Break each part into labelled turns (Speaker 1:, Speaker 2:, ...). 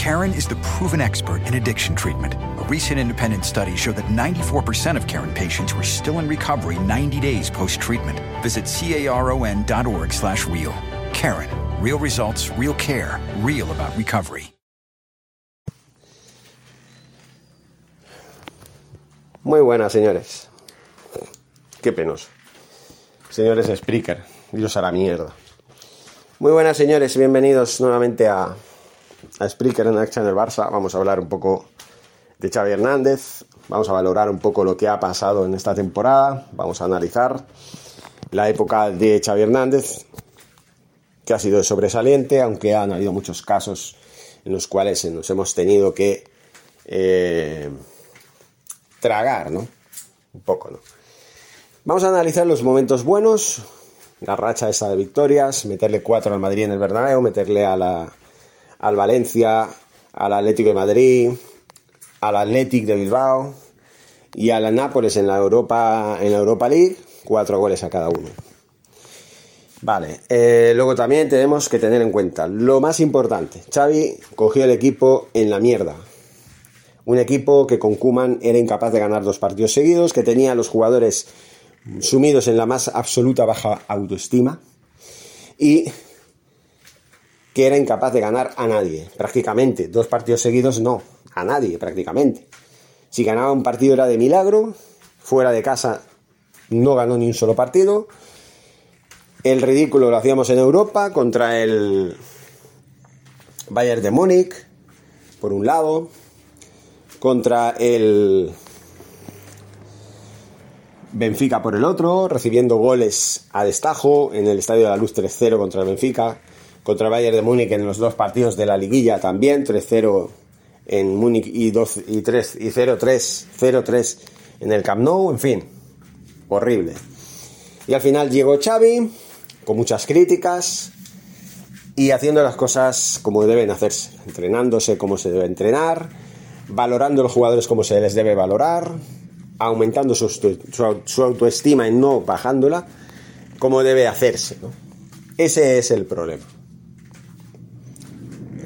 Speaker 1: Karen is the proven expert in addiction treatment. A recent independent study showed that 94% of Karen patients were still in recovery 90 days post-treatment. Visit caron.org slash real. Karen. Real results, real care, real about recovery.
Speaker 2: Muy buenas, señores. Qué penoso. Señores Spreaker, Dios a la mierda. Muy buenas, señores, bienvenidos nuevamente a, a Spreaker en Action del Barça. Vamos a hablar un poco de Xavi Hernández. Vamos a valorar un poco lo que ha pasado en esta temporada. Vamos a analizar la época de Xavi Hernández, que ha sido sobresaliente, aunque han habido muchos casos en los cuales nos hemos tenido que eh, tragar, ¿no? Un poco, ¿no? Vamos a analizar los momentos buenos, la racha esa de victorias, meterle cuatro al Madrid en el Bernabéu, meterle a la, al Valencia, al Atlético de Madrid, al Athletic de Bilbao y a la Nápoles en la Europa, en la Europa League, cuatro goles a cada uno. Vale, eh, luego también tenemos que tener en cuenta lo más importante. Xavi cogió el equipo en la mierda. Un equipo que con Kuman era incapaz de ganar dos partidos seguidos, que tenía a los jugadores sumidos en la más absoluta baja autoestima y que era incapaz de ganar a nadie, prácticamente. Dos partidos seguidos no, a nadie prácticamente. Si ganaba un partido era de milagro, fuera de casa no ganó ni un solo partido. El ridículo lo hacíamos en Europa contra el Bayern de Múnich, por un lado, contra el Benfica por el otro, recibiendo goles a destajo en el Estadio de la Luz 3-0 contra el Benfica, contra Bayern de Múnich en los dos partidos de la liguilla también, 3-0 en Múnich y 2 y 3 y 0-3, 0-3 en el Camp Nou, en fin, horrible. Y al final llegó Xavi con muchas críticas y haciendo las cosas como deben hacerse, entrenándose como se debe entrenar, valorando a los jugadores como se les debe valorar, aumentando su, autoestima y no bajándola, como debe hacerse. Ese es el problema.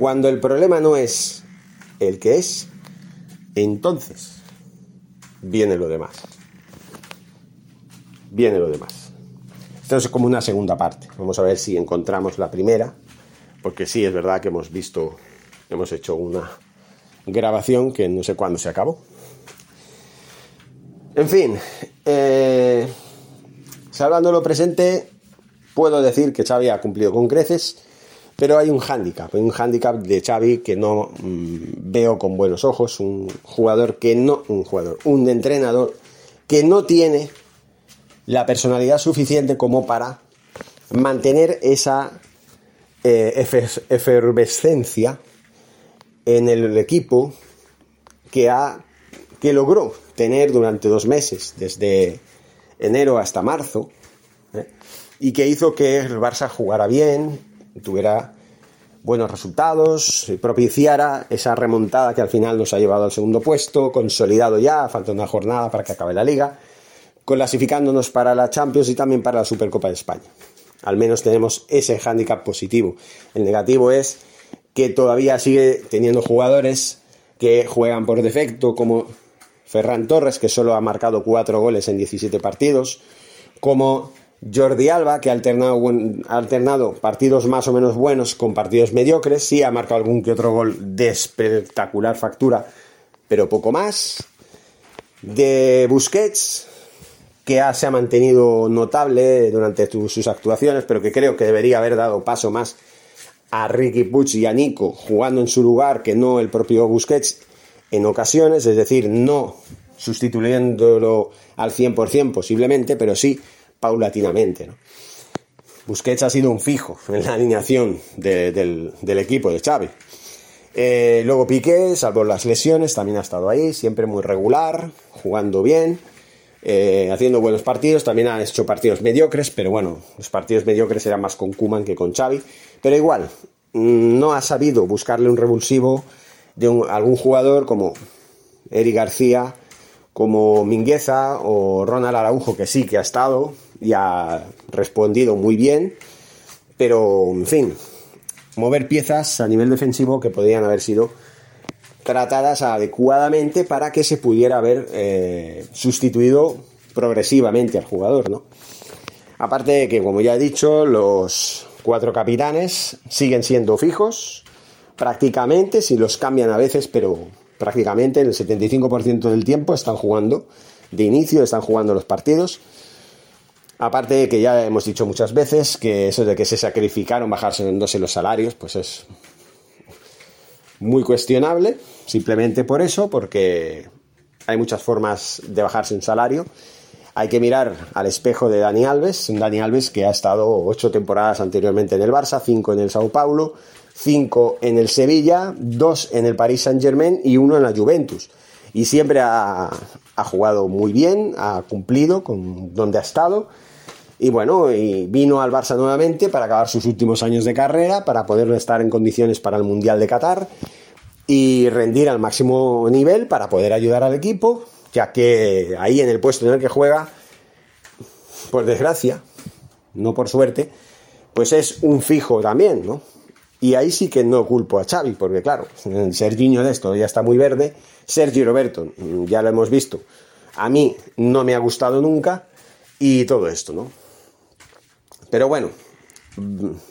Speaker 2: Cuando el problema no es el que es, entonces viene lo demás. Viene lo demás. Esto es como una segunda parte. Vamos a ver si encontramos la primera, porque sí, es verdad que hemos visto, hemos hecho una grabación que no sé cuándo se acabó. En fin, eh, salvando lo presente, puedo decir que Xavi ha cumplido con creces, pero hay un hándicap, un hándicap de Xavi que no mmm, veo con buenos ojos, un jugador que no, un jugador, un entrenador que no tiene la personalidad suficiente como para mantener esa eh, efervescencia en el equipo que ha que logró tener durante dos meses, desde enero hasta marzo, ¿eh? y que hizo que el Barça jugara bien, tuviera buenos resultados, propiciara esa remontada que al final nos ha llevado al segundo puesto, consolidado ya, falta una jornada para que acabe la liga, clasificándonos para la Champions y también para la Supercopa de España. Al menos tenemos ese hándicap positivo. El negativo es que todavía sigue teniendo jugadores que juegan por defecto, como Ferran Torres, que solo ha marcado cuatro goles en 17 partidos, como Jordi Alba, que ha alternado, partidos más o menos buenos con partidos mediocres, sí ha marcado algún que otro gol de espectacular factura, pero poco más. De Busquets, que ha, se ha mantenido notable durante sus actuaciones, pero que creo que debería haber dado paso más a Ricky Puig y a Nico jugando en su lugar que no el propio Busquets en ocasiones, es decir, no sustituyéndolo al 100% posiblemente, pero sí paulatinamente. ¿no? Busquets ha sido un fijo en la alineación de, del, equipo de Xavi. Eh, luego Piqué, salvo las lesiones, también ha estado ahí, siempre muy regular, jugando bien, eh, haciendo buenos partidos. También han hecho partidos mediocres, pero bueno, los partidos mediocres eran más con Kuman que con Xavi. Pero igual, mm, no ha sabido buscarle un revulsivo de algún jugador como Eric García, como Mingueza o Ronald Araujo, que sí que ha estado y ha respondido muy bien. Pero, en fin, mover piezas a nivel defensivo que podrían haber sido tratadas adecuadamente para que se pudiera haber eh, sustituido progresivamente al jugador, ¿no? Aparte de que, como ya he dicho, los cuatro capitanes siguen siendo fijos, prácticamente, si los cambian a veces, pero prácticamente el 75% del tiempo están jugando de inicio, están jugando los partidos. Aparte de que ya hemos dicho muchas veces que eso de que se sacrificaron bajarse en los salarios, pues es muy cuestionable, simplemente por eso, porque hay muchas formas de bajarse un salario. Hay que mirar al espejo de Dani Alves, un Dani Alves que ha estado ocho temporadas anteriormente en el Barça, cinco en el Sao Paulo, cinco en el Sevilla, dos en el Paris Saint Germain y uno en la Juventus. Y siempre ha jugado muy bien, ha cumplido con donde ha estado y bueno, y vino al Barça nuevamente para acabar sus últimos años de carrera, para poder estar en condiciones para el Mundial de Qatar y rendir al máximo nivel para poder ayudar al equipo, ya que ahí en el puesto en el que juega, por desgracia, no por suerte, pues es un fijo también, ¿no? Y ahí sí que no culpo a Xavi, porque claro, Serginho de esto ya está muy verde, Sergio Roberto, ya lo hemos visto, a mí no me ha gustado nunca, y todo esto, ¿no? Pero bueno,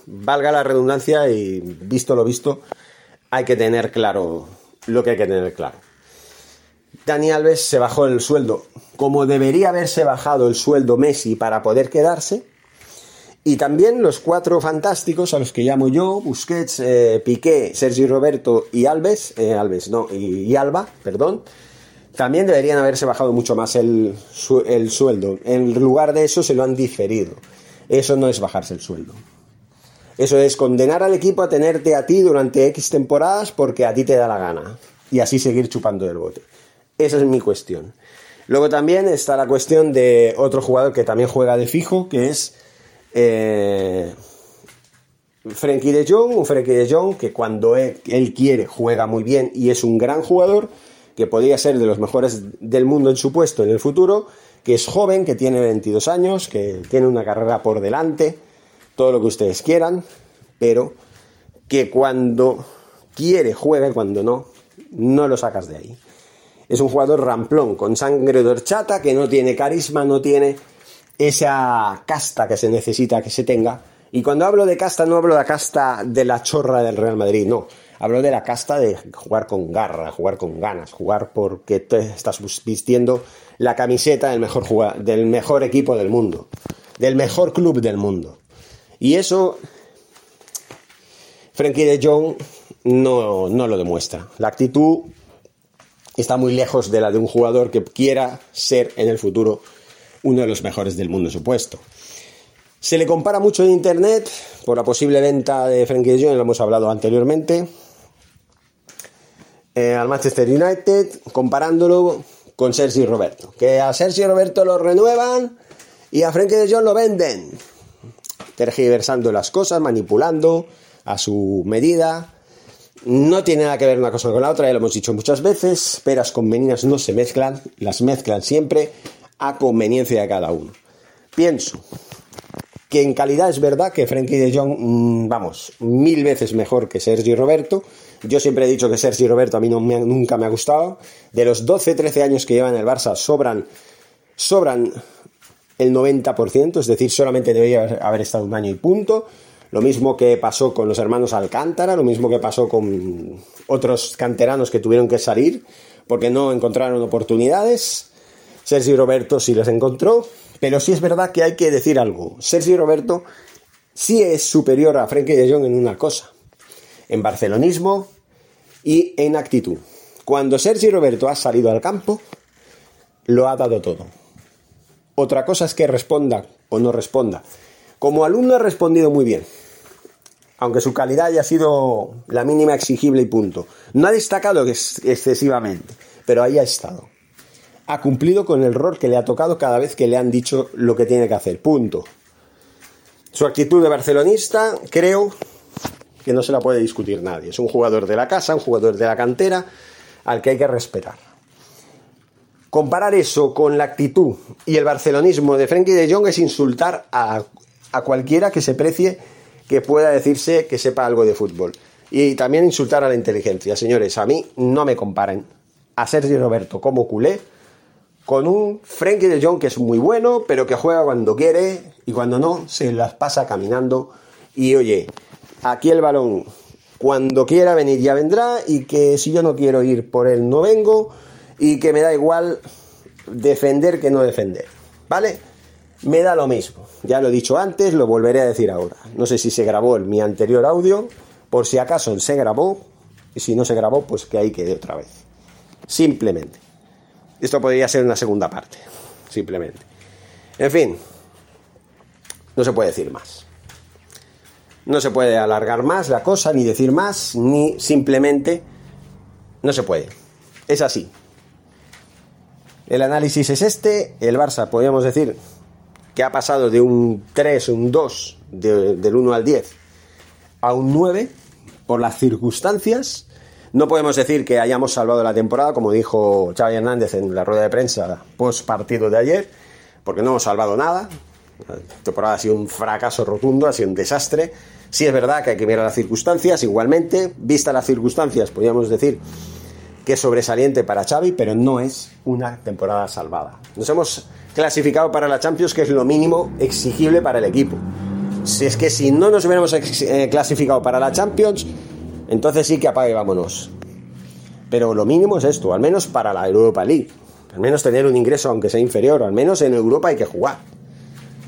Speaker 2: valga la redundancia y visto lo visto, hay que tener claro lo que hay que tener claro. Dani Alves se bajó el sueldo como debería haberse bajado el sueldo Messi para poder quedarse. Y también los cuatro fantásticos a los que llamo yo, Busquets, eh, Piqué, Sergi Roberto y Alves, eh, Alves no, y, Alba, perdón, también deberían haberse bajado mucho más el, el sueldo. En lugar de eso se lo han diferido. Eso no es bajarse el sueldo. Eso es condenar al equipo a tenerte a ti durante X temporadas porque a ti te da la gana. Y así seguir chupando del bote. Esa es mi cuestión. Luego también está la cuestión de otro jugador que también juega de fijo, que es eh, Frenkie de Jong, un Frenkie de Jong que cuando él, quiere juega muy bien y es un gran jugador, que podría ser de los mejores del mundo en su puesto en el futuro, que es joven, que tiene 22 años, que tiene una carrera por delante, todo lo que ustedes quieran, pero que cuando quiere juega y cuando no, no lo sacas de ahí. Es un jugador ramplón, con sangre de horchata, que no tiene carisma, no tiene esa casta que se necesita que se tenga. Y cuando hablo de casta, no hablo de la casta de la chorra del Real Madrid, no. Hablo de la casta de jugar con garra, jugar con ganas, jugar porque te estás vistiendo la camiseta del mejor, del mejor equipo del mundo, del mejor club del mundo. Y eso, Frankie de Jong no, no lo demuestra. La actitud está muy lejos de la de un jugador que quiera ser en el futuro uno de los mejores del mundo, supuesto. Se le compara mucho en internet por la posible venta de Frankie de Jong, lo hemos hablado anteriormente, eh, al Manchester United, comparándolo con Sergio Roberto. Que a Sergio Roberto lo renuevan y a Frenkie de Jong lo venden. Tergiversando las cosas, manipulando a su medida. No tiene nada que ver una cosa con la otra, ya lo hemos dicho muchas veces. Peras con meninas no se mezclan, las mezclan siempre a conveniencia de cada uno. Pienso que en calidad es verdad que Frenkie de Jong, mm, vamos, mil veces mejor que Sergio Roberto, yo siempre he dicho que Sergi Roberto a mí nunca me ha gustado. De los 12-13 años que lleva en el Barça, sobran, sobran el 90%, es decir, solamente debería haber estado un año y punto. Lo mismo que pasó con los hermanos Alcántara, lo mismo que pasó con otros canteranos que tuvieron que salir porque no encontraron oportunidades. Sergi Roberto sí les encontró, pero sí es verdad que hay que decir algo. Sergi Roberto sí es superior a Frenkie de Jong en una cosa, en barcelonismo y en actitud. Cuando Sergio Roberto ha salido al campo, lo ha dado todo. Otra cosa es que responda o no responda. Como alumno ha respondido muy bien. aunque su calidad haya sido la mínima exigible y punto. No ha destacado excesivamente, pero ahí ha estado. Ha cumplido con el rol que le ha tocado cada vez que le han dicho lo que tiene que hacer, punto. Su actitud de barcelonista, creo que no se la puede discutir nadie. Es un jugador de la casa, un jugador de la cantera, al que hay que respetar. Comparar eso con la actitud y el barcelonismo de Frenkie de Jong es insultar a, a cualquiera que se precie que pueda decirse que sepa algo de fútbol. Y también insultar a la inteligencia. Señores, a mí no me comparen a Sergio Roberto como culé con un Frenkie de Jong que es muy bueno, pero que juega cuando quiere y cuando no se las pasa caminando. Y oye, aquí el balón cuando quiera venir ya vendrá y que si yo no quiero ir por él no vengo y que me da igual defender que no defender. ¿Vale? Me da lo mismo. Ya lo he dicho antes, lo volveré a decir ahora. No sé si se grabó en mi anterior audio, por si acaso se grabó, y si no se grabó, pues que ahí quede otra vez. Simplemente. Esto podría ser una segunda parte. Simplemente. En fin, no se puede decir más. No se puede alargar más la cosa, ni decir más, ni simplemente... No se puede. Es así. El análisis es este. El Barça, podríamos decir, que ha pasado de un 3, un 2, del 1 al 10, a un 9 por las circunstancias. No podemos decir que hayamos salvado la temporada, como dijo Xavi Hernández en la rueda de prensa post partido de ayer, porque no hemos salvado nada. La temporada ha sido un fracaso rotundo, ha sido un desastre. Sí es verdad que hay que mirar las circunstancias, igualmente, vista las circunstancias, podríamos decir que es sobresaliente para Xavi, pero no es una temporada salvada. Nos hemos clasificado para la Champions, que es lo mínimo exigible para el equipo. Si es que si no nos hubiéramos eh, clasificado para la Champions, entonces sí que apague vámonos. Pero lo mínimo es esto, al menos para la Europa League. Al menos tener un ingreso, aunque sea inferior, al menos en Europa hay que jugar.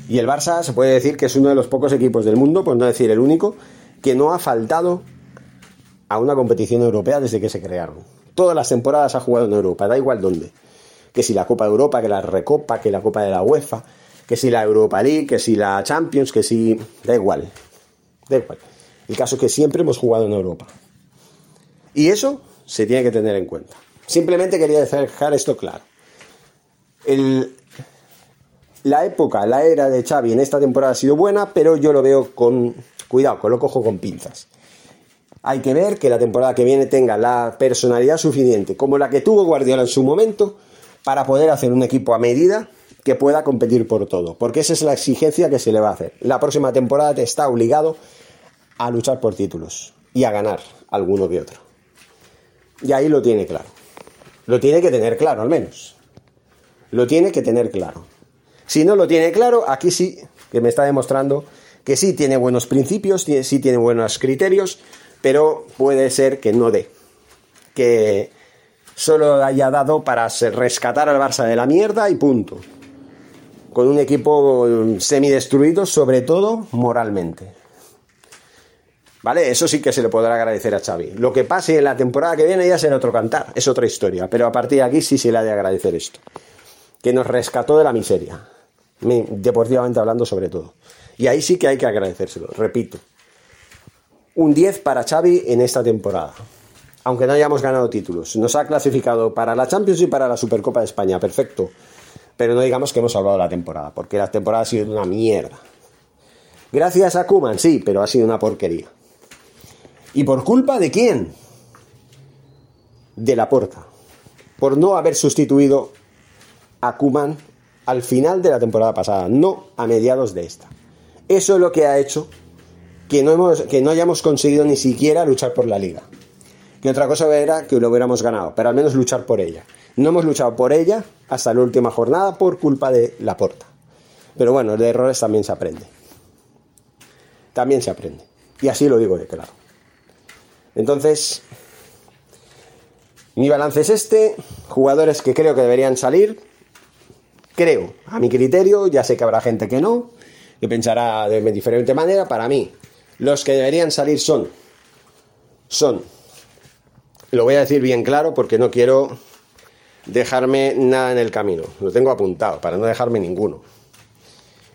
Speaker 2: Y el Barça se puede decir que es uno de los pocos equipos del mundo, por no decir el único, que no ha faltado a una competición europea desde que se crearon. Todas las temporadas ha jugado en Europa, da igual dónde que si la Copa de Europa, que la Recopa, que la Copa de la UEFA, que si la Europa League, que si la Champions, que si... Da igual, da igual. El caso es que siempre hemos jugado en Europa. Y eso se tiene que tener en cuenta. Simplemente quería dejar esto claro. La época, la era de Xavi en esta temporada ha sido buena, pero yo lo veo con cuidado, con lo cojo con pinzas. Hay que ver que la temporada que viene tenga la personalidad suficiente como la que tuvo Guardiola en su momento para poder hacer un equipo a medida que pueda competir por todo, porque esa es la exigencia que se le va a hacer. La próxima temporada te está obligado a luchar por títulos y a ganar alguno que otro. Y ahí lo tiene claro. Lo tiene que tener claro, al menos. Lo tiene que tener claro. Si no lo tiene claro, aquí sí que me está demostrando que sí tiene buenos principios, sí tiene buenos criterios, pero puede ser que no dé. Que solo haya dado para rescatar al Barça de la mierda y punto. Con un equipo mm, semidestruido, sobre todo moralmente. ¿Vale? Eso sí que se le podrá agradecer a Xavi. Lo que pase en la temporada que viene ya será otro cantar, es otra historia. Pero a partir de aquí sí se le ha de agradecer esto. Que nos rescató de la miseria. Deportivamente hablando sobre todo. Y ahí sí que hay que agradecérselo, repito. Un 10 para Xavi en esta temporada aunque no hayamos ganado títulos. Nos ha clasificado para la Champions y para la Supercopa de España, perfecto. Pero no digamos que hemos salvado la temporada, porque la temporada ha sido una mierda. Gracias a Kuman, sí, pero ha sido una porquería. ¿Y por culpa de quién? De la porta. Por no haber sustituido a Kuman al final de la temporada pasada, no a mediados de esta. Eso es lo que ha hecho que no, hemos, que no hayamos conseguido ni siquiera luchar por la liga. Y otra cosa era que lo hubiéramos ganado, pero al menos luchar por ella. No hemos luchado por ella hasta la última jornada por culpa de la porta. Pero bueno, de errores también se aprende. También se aprende. Y así lo digo de claro. Entonces, mi balance es este. Jugadores que creo que deberían salir. Creo, a mi criterio, ya sé que habrá gente que no, que pensará de diferente manera. Para mí, los que deberían salir son, son lo voy a decir bien claro porque no quiero dejarme nada en el camino. Lo tengo apuntado para no dejarme ninguno.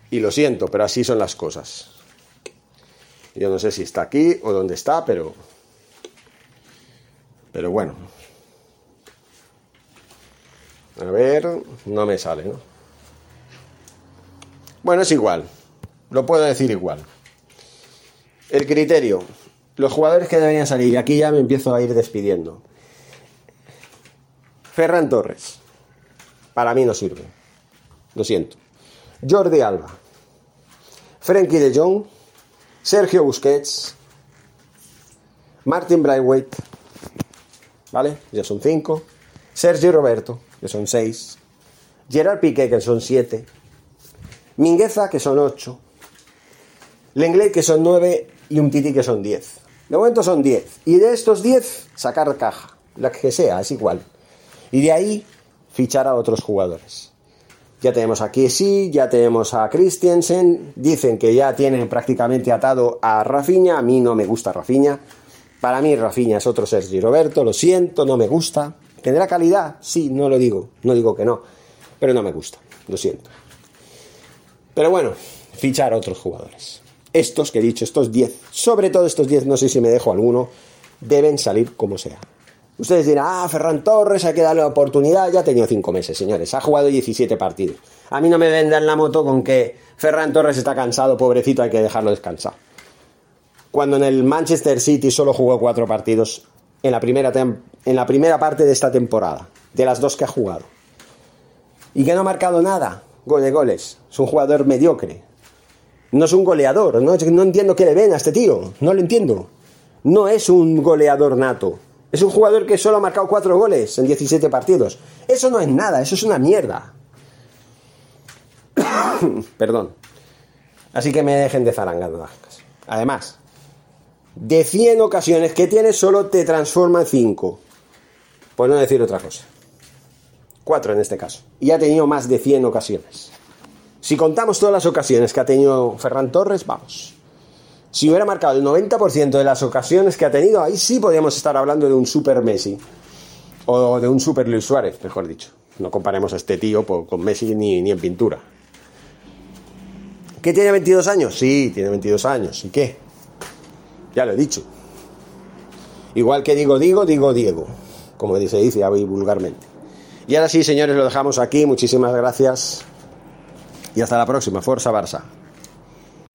Speaker 2: Y lo siento, pero así son las cosas. Yo no sé si está aquí o dónde está, pero. Pero bueno. A ver, no me sale, ¿no? Bueno, es igual. Lo puedo decir igual. El criterio. Los jugadores que deberían salir. Aquí ya me empiezo a ir despidiendo. Ferran Torres. Para mí no sirve. Lo siento. Jordi Alba. Frenkie de Jong. Sergio Busquets. Martin Braithwaite. ¿Vale? Ya son cinco. Sergio Roberto, que son seis. Gerard Piqué, que son siete. Mingueza, que son ocho. Lenglet, que son nueve. Y un Titi, que son diez. De momento son diez. Y de estos diez, sacar caja. La que sea, es igual. Y de ahí, fichar a otros jugadores. Ya tenemos a Kiesi, ya tenemos a Christiansen. Dicen que ya tienen prácticamente atado a Rafinha. A mí no me gusta Rafinha. Para mí Rafinha es otro Sergi Roberto. Lo siento, no me gusta. ¿Tendrá calidad? Sí, no lo digo. No digo que no. Pero no me gusta. Lo siento. Pero bueno, fichar otros jugadores. Estos que he dicho, estos 10, sobre todo estos 10, no sé si me dejo alguno, deben salir como sea. Ustedes dirán, ah, Ferran Torres, hay que darle la oportunidad. Ya ha tenido 5 meses, señores. Ha jugado 17 partidos. A mí no me vendan la moto con que Ferran Torres está cansado, pobrecito, hay que dejarlo descansar. Cuando en el Manchester City solo jugó 4 partidos en la, primera en la primera parte de esta temporada, de las dos que ha jugado. Y que no ha marcado nada, gol goles. Es un jugador mediocre. No es un goleador. No, no entiendo qué le ven a este tío. No lo entiendo. No es un goleador nato. Es un jugador que solo ha marcado 4 goles en 17 partidos. Eso no es nada, eso es una mierda. Perdón. Así que me dejen de zarangando Además, de 100 ocasiones que tienes, solo te transforma en 5. Por no decir otra cosa. 4 en este caso. Y ha tenido más de 100 ocasiones. Si contamos todas las ocasiones que ha tenido Ferran Torres, vamos. Si hubiera marcado el 90% de las ocasiones que ha tenido, ahí sí podríamos estar hablando de un super Messi. O de un super Luis Suárez, mejor dicho. No comparemos a este tío con Messi ni, ni en pintura. ¿Qué tiene 22 años? Sí, tiene 22 años. ¿Y qué? Ya lo he dicho. Igual que digo, digo, digo, Diego. Como se dice vulgarmente. Y ahora sí, señores, lo dejamos aquí. Muchísimas gracias. Y hasta la próxima. Fuerza Barça.